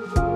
Bye.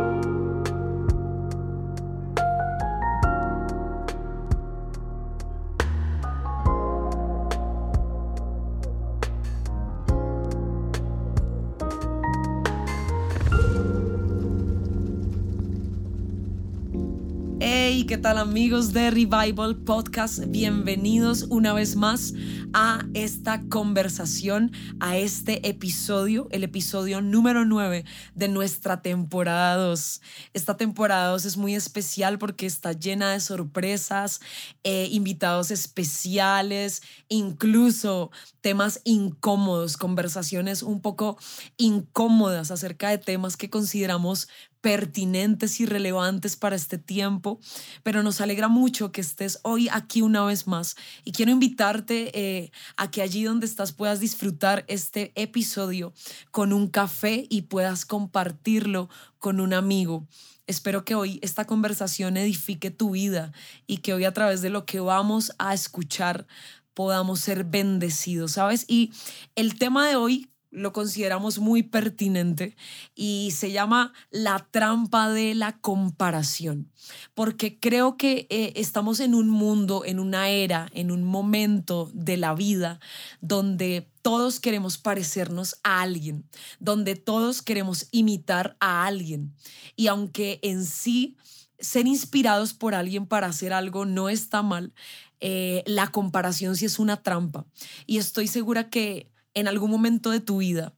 ¿Qué tal amigos de Revival Podcast? Bienvenidos una vez más a esta conversación, a este episodio, el episodio número 9 de nuestra temporada 2. Esta temporada 2 es muy especial porque está llena de sorpresas, eh, invitados especiales, incluso temas incómodos, conversaciones un poco incómodas acerca de temas que consideramos pertinentes y relevantes para este tiempo, pero nos alegra mucho que estés hoy aquí una vez más y quiero invitarte eh, a que allí donde estás puedas disfrutar este episodio con un café y puedas compartirlo con un amigo. Espero que hoy esta conversación edifique tu vida y que hoy a través de lo que vamos a escuchar podamos ser bendecidos, ¿sabes? Y el tema de hoy lo consideramos muy pertinente y se llama la trampa de la comparación, porque creo que eh, estamos en un mundo, en una era, en un momento de la vida donde todos queremos parecernos a alguien, donde todos queremos imitar a alguien. Y aunque en sí ser inspirados por alguien para hacer algo no está mal, eh, la comparación sí es una trampa. Y estoy segura que en algún momento de tu vida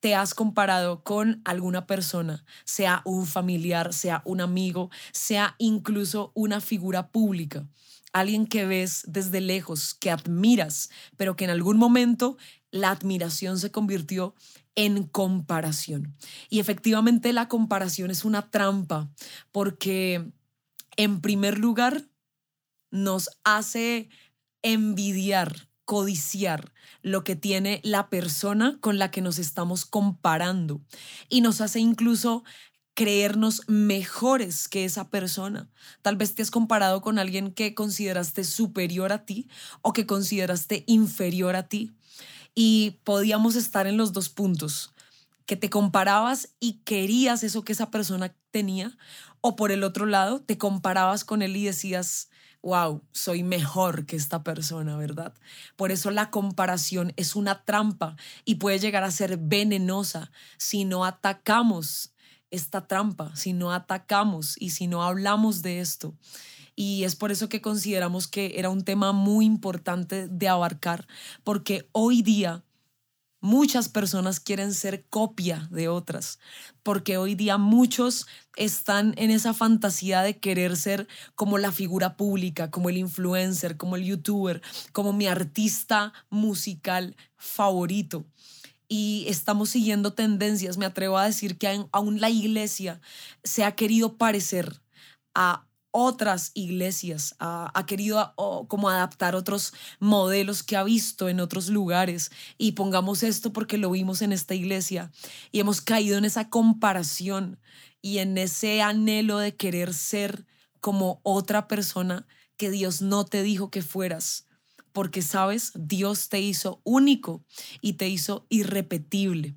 te has comparado con alguna persona, sea un familiar, sea un amigo, sea incluso una figura pública, alguien que ves desde lejos, que admiras, pero que en algún momento la admiración se convirtió en comparación. Y efectivamente la comparación es una trampa porque en primer lugar nos hace envidiar codiciar lo que tiene la persona con la que nos estamos comparando y nos hace incluso creernos mejores que esa persona. Tal vez te has comparado con alguien que consideraste superior a ti o que consideraste inferior a ti. Y podíamos estar en los dos puntos, que te comparabas y querías eso que esa persona tenía, o por el otro lado, te comparabas con él y decías, wow, soy mejor que esta persona, ¿verdad? Por eso la comparación es una trampa y puede llegar a ser venenosa si no atacamos esta trampa, si no atacamos y si no hablamos de esto. Y es por eso que consideramos que era un tema muy importante de abarcar, porque hoy día Muchas personas quieren ser copia de otras, porque hoy día muchos están en esa fantasía de querer ser como la figura pública, como el influencer, como el youtuber, como mi artista musical favorito. Y estamos siguiendo tendencias. Me atrevo a decir que aún la iglesia se ha querido parecer a otras iglesias, ha, querido como adaptar otros modelos que ha visto en otros lugares. Y pongamos esto porque lo vimos en esta iglesia y hemos caído en esa comparación y en ese anhelo de querer ser como otra persona que Dios no te dijo que fueras, porque sabes, Dios te hizo único y te hizo irrepetible.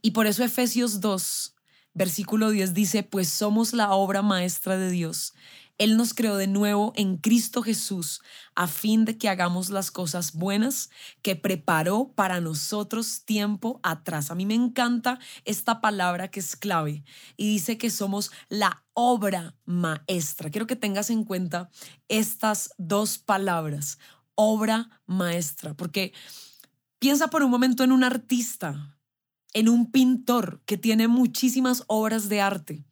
Y por eso Efesios 2 Versículo 10 dice, pues somos la obra maestra de Dios. Él nos creó de nuevo en Cristo Jesús a fin de que hagamos las cosas buenas que preparó para nosotros tiempo atrás. A mí me encanta esta palabra que es clave y dice que somos la obra maestra. Quiero que tengas en cuenta estas dos palabras, obra maestra, porque piensa por un momento en un artista en un pintor que tiene muchísimas obras de arte,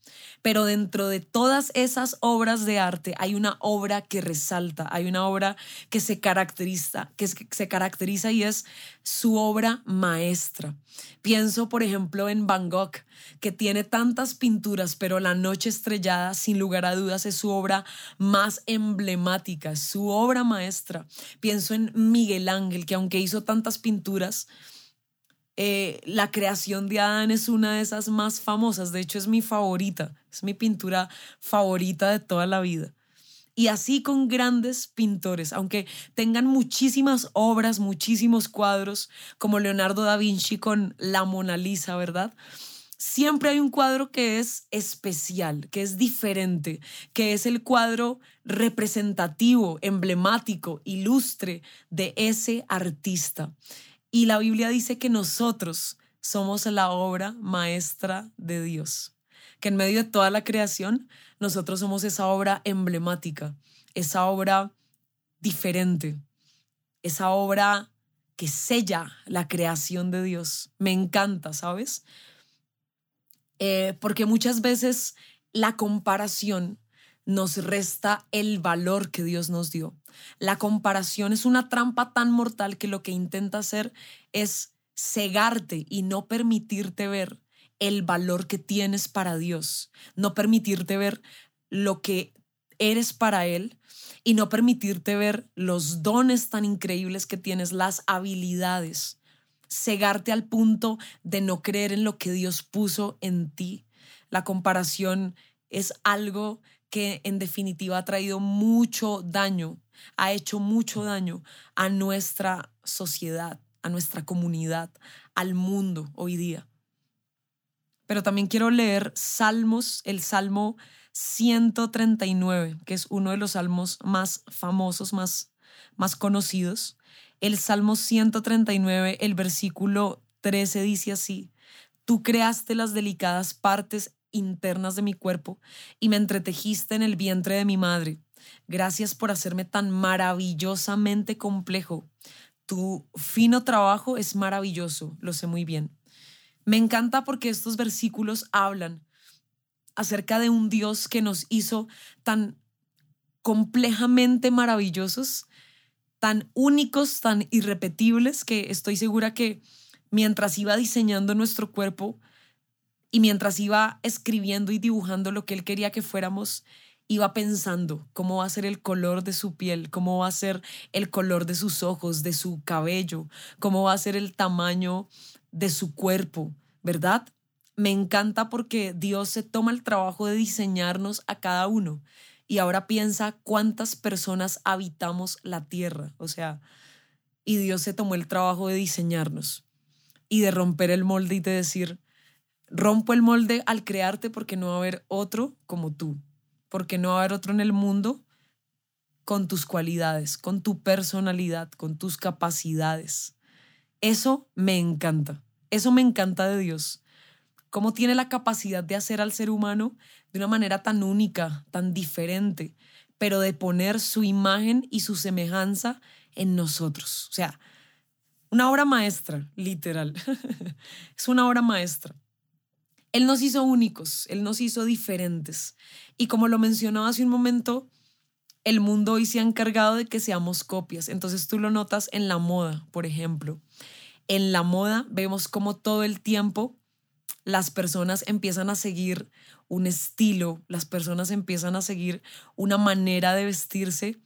pero dentro de todas esas obras de arte hay una obra que resalta, hay una obra que se caracteriza, que se caracteriza y es su obra maestra. Pienso, por ejemplo, en Van Gogh, que tiene tantas pinturas, pero La Noche Estrellada, sin lugar a dudas, es su obra más emblemática, su obra maestra. Pienso en Miguel Ángel, que aunque hizo tantas pinturas, eh, la creación de Adán es una de esas más famosas, de hecho es mi favorita, es mi pintura favorita de toda la vida. Y así con grandes pintores, aunque tengan muchísimas obras, muchísimos cuadros, como Leonardo da Vinci con la Mona Lisa, ¿verdad? siempre hay un cuadro que es especial, que es diferente, que es el cuadro representativo, emblemático, ilustre de ese artista. Y la Biblia dice que nosotros somos la obra maestra de Dios, que en medio de toda la creación nosotros somos esa obra emblemática, esa obra diferente, esa obra que sella la creación de Dios. Me encanta, ¿sabes? Eh, porque muchas veces la comparación nos resta el valor que Dios nos dio. La comparación es una trampa tan mortal que lo que intenta hacer es cegarte y no permitirte ver el valor que tienes para Dios, no permitirte ver lo que eres para Él y no permitirte ver los dones tan increíbles que tienes, las habilidades, cegarte al punto de no creer en lo que Dios puso en ti. La comparación es algo que en definitiva ha traído mucho daño, ha hecho mucho daño a nuestra sociedad, a nuestra comunidad, al mundo hoy día. Pero también quiero leer Salmos, el Salmo 139, que es uno de los salmos más famosos, más, más conocidos. El Salmo 139, el versículo 13 dice así, Tú creaste las delicadas partes internas de mi cuerpo y me entretejiste en el vientre de mi madre. Gracias por hacerme tan maravillosamente complejo. Tu fino trabajo es maravilloso, lo sé muy bien. Me encanta porque estos versículos hablan acerca de un Dios que nos hizo tan complejamente maravillosos, tan únicos, tan irrepetibles, que estoy segura que mientras iba diseñando nuestro cuerpo y mientras iba escribiendo y dibujando lo que él quería que fuéramos, iba pensando cómo va a ser el color de su piel, cómo va a ser el color de sus ojos, de su cabello, cómo va a ser el tamaño de su cuerpo, ¿verdad? me encanta porque Dios se toma el trabajo de diseñarnos a cada uno y ahora piensa cuántas personas habitamos la tierra, o sea, y Dios se tomó el trabajo de diseñarnos y de romper el molde y de decir, rompo el molde al crearte porque no va a haber otro como tú, porque no va a haber otro en el mundo con tus cualidades, con tu personalidad, con tus capacidades. Eso me encanta, eso me encanta de Dios cómo tiene la capacidad de hacer al ser humano de una manera tan única, tan diferente, pero de poner su imagen y su semejanza en nosotros. O sea, una obra maestra, literal. es una obra maestra. Él nos hizo únicos, Él nos hizo diferentes. Y como lo mencionaba hace un momento, el mundo hoy se ha encargado de que seamos copias. Entonces tú lo notas en la moda, por ejemplo. En la moda vemos como todo el tiempo las personas empiezan a seguir un estilo, las personas empiezan a seguir una manera de vestirse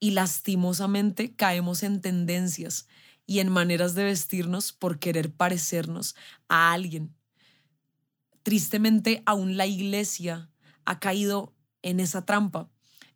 y lastimosamente caemos en tendencias y en maneras de vestirnos por querer parecernos a alguien. Tristemente, aún la iglesia ha caído en esa trampa.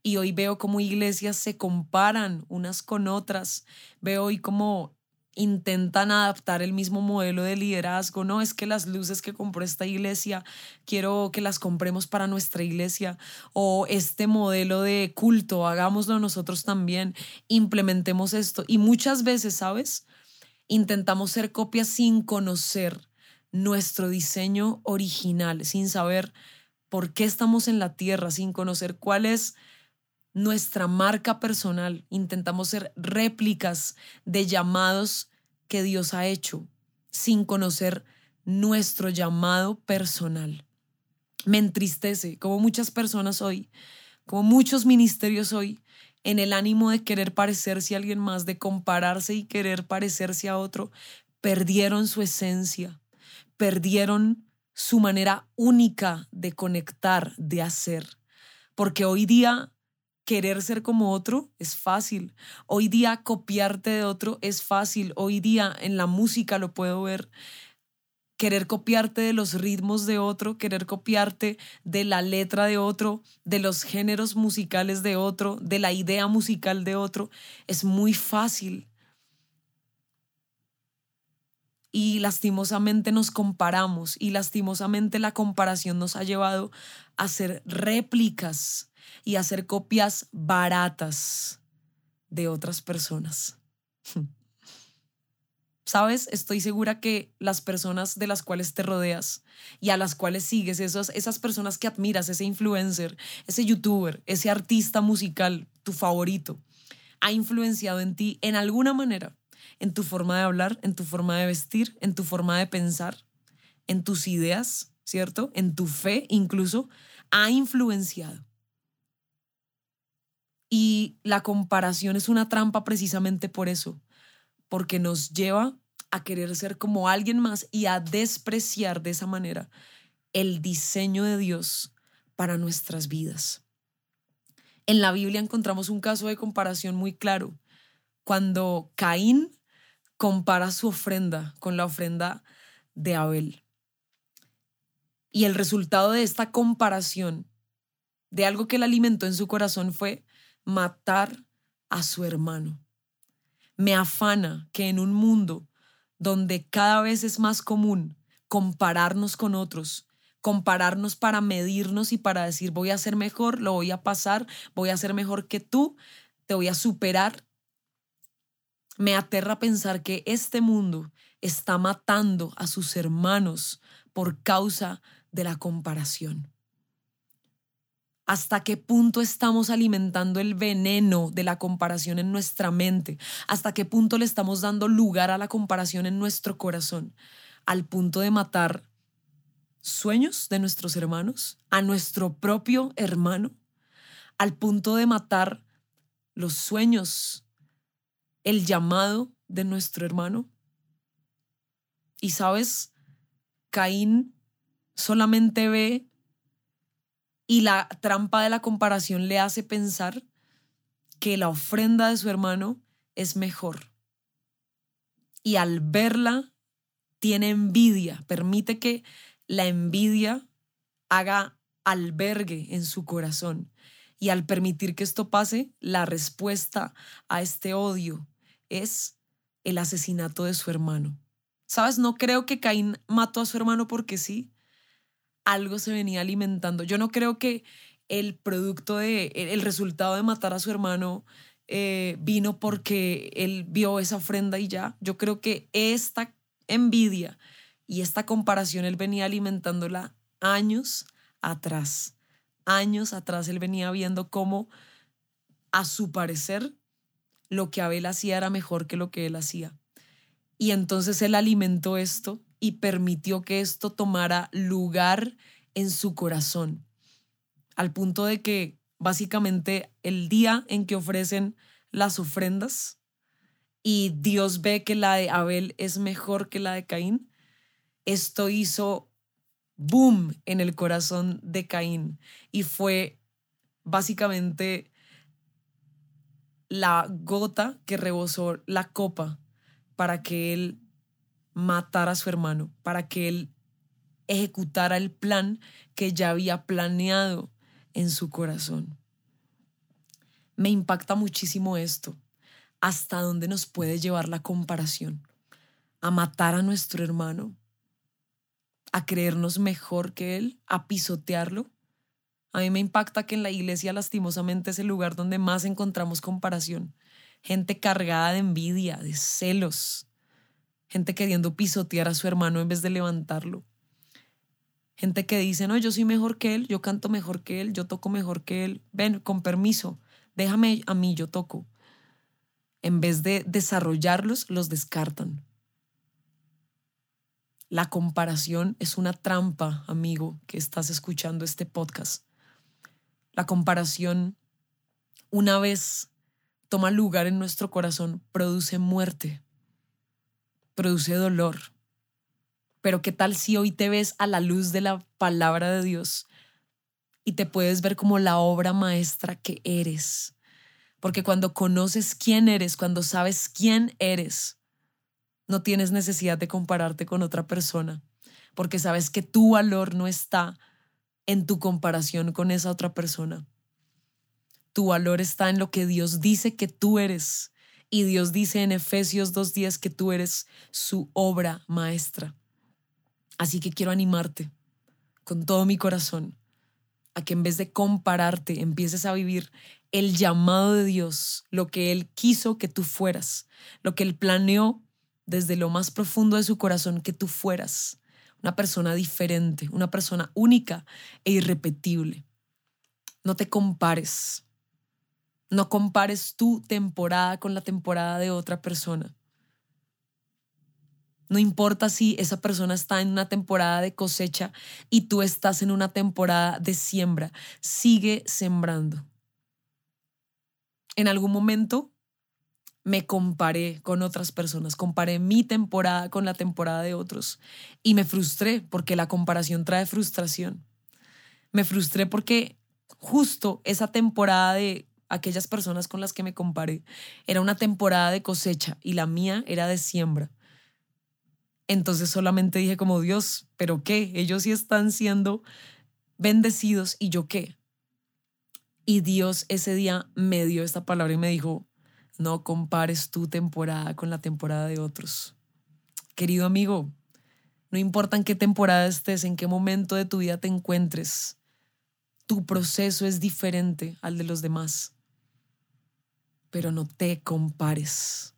Y hoy veo cómo iglesias se comparan unas con otras. Veo hoy cómo intentan adaptar el mismo modelo de liderazgo, no es que las luces que compró esta iglesia, quiero que las compremos para nuestra iglesia, o este modelo de culto, hagámoslo nosotros también, implementemos esto. Y muchas veces, ¿sabes? Intentamos ser copias sin conocer nuestro diseño original, sin saber por qué estamos en la tierra, sin conocer cuál es nuestra marca personal, intentamos ser réplicas de llamados que Dios ha hecho sin conocer nuestro llamado personal. Me entristece como muchas personas hoy, como muchos ministerios hoy, en el ánimo de querer parecerse a alguien más, de compararse y querer parecerse a otro, perdieron su esencia, perdieron su manera única de conectar, de hacer. Porque hoy día querer ser como otro es fácil. Hoy día copiarte de otro es fácil. Hoy día en la música lo puedo ver. Querer copiarte de los ritmos de otro, querer copiarte de la letra de otro, de los géneros musicales de otro, de la idea musical de otro, es muy fácil. Y lastimosamente nos comparamos y lastimosamente la comparación nos ha llevado a hacer réplicas y a hacer copias baratas de otras personas. ¿Sabes? Estoy segura que las personas de las cuales te rodeas y a las cuales sigues, esos, esas personas que admiras, ese influencer, ese youtuber, ese artista musical, tu favorito, ha influenciado en ti en alguna manera, en tu forma de hablar, en tu forma de vestir, en tu forma de pensar, en tus ideas, ¿cierto? En tu fe incluso, ha influenciado. Y la comparación es una trampa precisamente por eso, porque nos lleva a querer ser como alguien más y a despreciar de esa manera el diseño de Dios para nuestras vidas. En la Biblia encontramos un caso de comparación muy claro, cuando Caín compara su ofrenda con la ofrenda de Abel. Y el resultado de esta comparación, de algo que él alimentó en su corazón, fue matar a su hermano. Me afana que en un mundo donde cada vez es más común compararnos con otros, compararnos para medirnos y para decir voy a ser mejor, lo voy a pasar, voy a ser mejor que tú, te voy a superar. Me aterra pensar que este mundo está matando a sus hermanos por causa de la comparación. Hasta qué punto estamos alimentando el veneno de la comparación en nuestra mente, hasta qué punto le estamos dando lugar a la comparación en nuestro corazón, al punto de matar sueños de nuestros hermanos, a nuestro propio hermano, al punto de matar los sueños, el llamado de nuestro hermano. Y sabes, Caín solamente ve y la trampa de la comparación le hace pensar que la ofrenda de su hermano es mejor. Y al verla, tiene envidia, permite que la envidia haga albergue en su corazón. Y al permitir que esto pase, la respuesta a este odio es el asesinato de su hermano. ¿Sabes? No creo que Caín mató a su hermano porque sí algo se venía alimentando. Yo no creo que el producto de, el resultado de matar a su hermano eh, vino porque él vio esa ofrenda y ya. Yo creo que esta envidia y esta comparación él venía alimentándola años atrás. Años atrás él venía viendo cómo, a su parecer, lo que Abel hacía era mejor que lo que él hacía. Y entonces él alimentó esto y permitió que esto tomara lugar en su corazón, al punto de que básicamente el día en que ofrecen las ofrendas y Dios ve que la de Abel es mejor que la de Caín, esto hizo boom en el corazón de Caín y fue básicamente la gota que rebosó la copa para que él matar a su hermano, para que él ejecutara el plan que ya había planeado en su corazón. Me impacta muchísimo esto, hasta dónde nos puede llevar la comparación, a matar a nuestro hermano, a creernos mejor que él, a pisotearlo. A mí me impacta que en la iglesia lastimosamente es el lugar donde más encontramos comparación. Gente cargada de envidia, de celos, gente queriendo pisotear a su hermano en vez de levantarlo. Gente que dice, no, yo soy mejor que él, yo canto mejor que él, yo toco mejor que él. Ven, con permiso, déjame a mí, yo toco. En vez de desarrollarlos, los descartan. La comparación es una trampa, amigo, que estás escuchando este podcast. La comparación, una vez toma lugar en nuestro corazón, produce muerte produce dolor. Pero ¿qué tal si hoy te ves a la luz de la palabra de Dios y te puedes ver como la obra maestra que eres? Porque cuando conoces quién eres, cuando sabes quién eres, no tienes necesidad de compararte con otra persona, porque sabes que tu valor no está en tu comparación con esa otra persona. Tu valor está en lo que Dios dice que tú eres Y Dios dice en Efesios 2.10 que tú eres su obra maestra. Así que quiero animarte con todo mi corazón a que en vez de compararte empieces a vivir el llamado de Dios, lo que Él quiso que tú fueras, lo que Él planeó desde lo más profundo de su corazón que tú fueras, una persona diferente, una persona única e irrepetible. No te compares. No compares tu temporada con la temporada de otra persona. No importa si esa persona está en una temporada de cosecha y tú estás en una temporada de siembra. Sigue sembrando. En algún momento me comparé con otras personas, comparé mi temporada con la temporada de otros y me frustré porque la comparación trae frustración. Me frustré porque justo esa temporada de aquellas personas con las que me comparé era una temporada de cosecha y la mía era de siembra. Entonces solamente dije como Dios, pero ¿qué? Ellos sí están siendo bendecidos y yo qué. Y Dios ese día me dio esta palabra y me dijo, no compares tu temporada con la temporada de otros. Querido amigo, no importa en qué temporada estés, en qué momento de tu vida te encuentres, tu proceso es diferente al de los demás. Pero no te compares.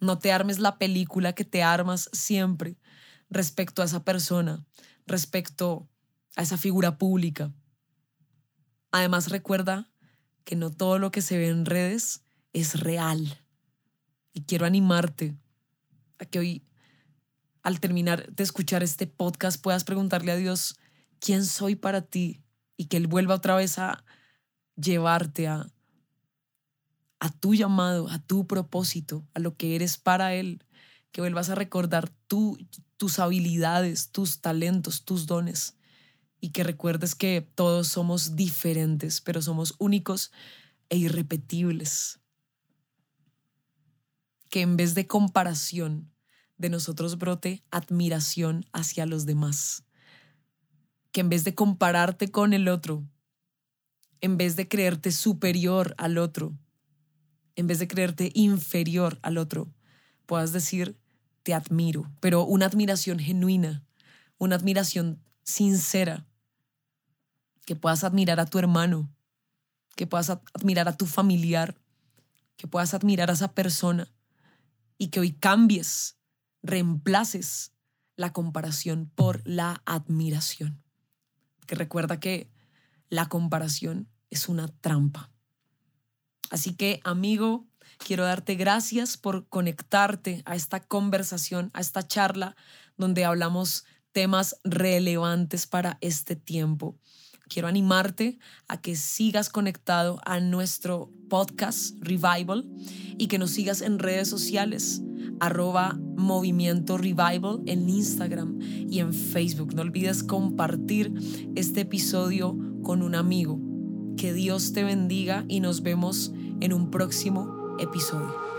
No te armes la película que te armas siempre respecto a esa persona, respecto a esa figura pública. Además recuerda que no todo lo que se ve en redes es real. Y quiero animarte a que hoy, al terminar de escuchar este podcast, puedas preguntarle a Dios, ¿quién soy para ti? Y que Él vuelva otra vez a llevarte a a tu llamado, a tu propósito, a lo que eres para Él, que vuelvas a recordar tus habilidades, tus talentos, tus dones y que recuerdes que todos somos diferentes, pero somos únicos e irrepetibles. Que en vez de comparación de nosotros brote admiración hacia los demás. Que en vez de compararte con el otro, en vez de creerte superior al otro, en vez de creerte inferior al otro, puedas decir, te admiro, pero una admiración genuina, una admiración sincera, que puedas admirar a tu hermano, que puedas admirar a tu familiar, que puedas admirar a esa persona y que hoy cambies, reemplaces la comparación por la admiración. Que recuerda que la comparación es una trampa. Así que, amigo, quiero darte gracias por conectarte a esta conversación, a esta charla donde hablamos temas relevantes para este tiempo. Quiero animarte a que sigas conectado a nuestro podcast Revival y que nos sigas en redes sociales, arroba movimiento revival en Instagram y en Facebook. No olvides compartir este episodio con un amigo. Que Dios te bendiga y nos vemos en un próximo episodio.